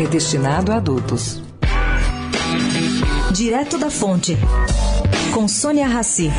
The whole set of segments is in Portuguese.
é destinado a adultos. Direto da Fonte, com Sônia Rassi.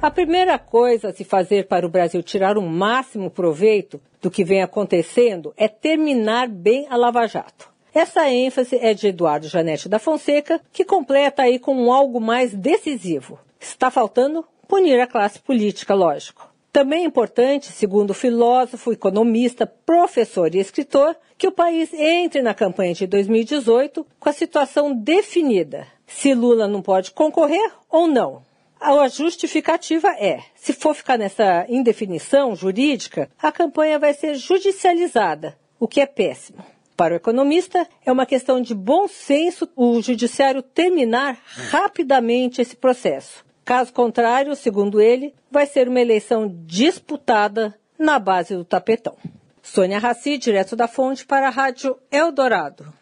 A primeira coisa a se fazer para o Brasil tirar o máximo proveito do que vem acontecendo é terminar bem a Lava Jato. Essa ênfase é de Eduardo Janete da Fonseca, que completa aí com algo mais decisivo. Está faltando punir a classe política, lógico. Também é importante, segundo o filósofo, economista, professor e escritor, que o país entre na campanha de 2018 com a situação definida: se Lula não pode concorrer ou não. A justificativa é: se for ficar nessa indefinição jurídica, a campanha vai ser judicializada, o que é péssimo. Para o economista, é uma questão de bom senso o judiciário terminar rapidamente esse processo. Caso contrário, segundo ele, vai ser uma eleição disputada na base do tapetão. Sônia Raci, direto da fonte para a Rádio Eldorado.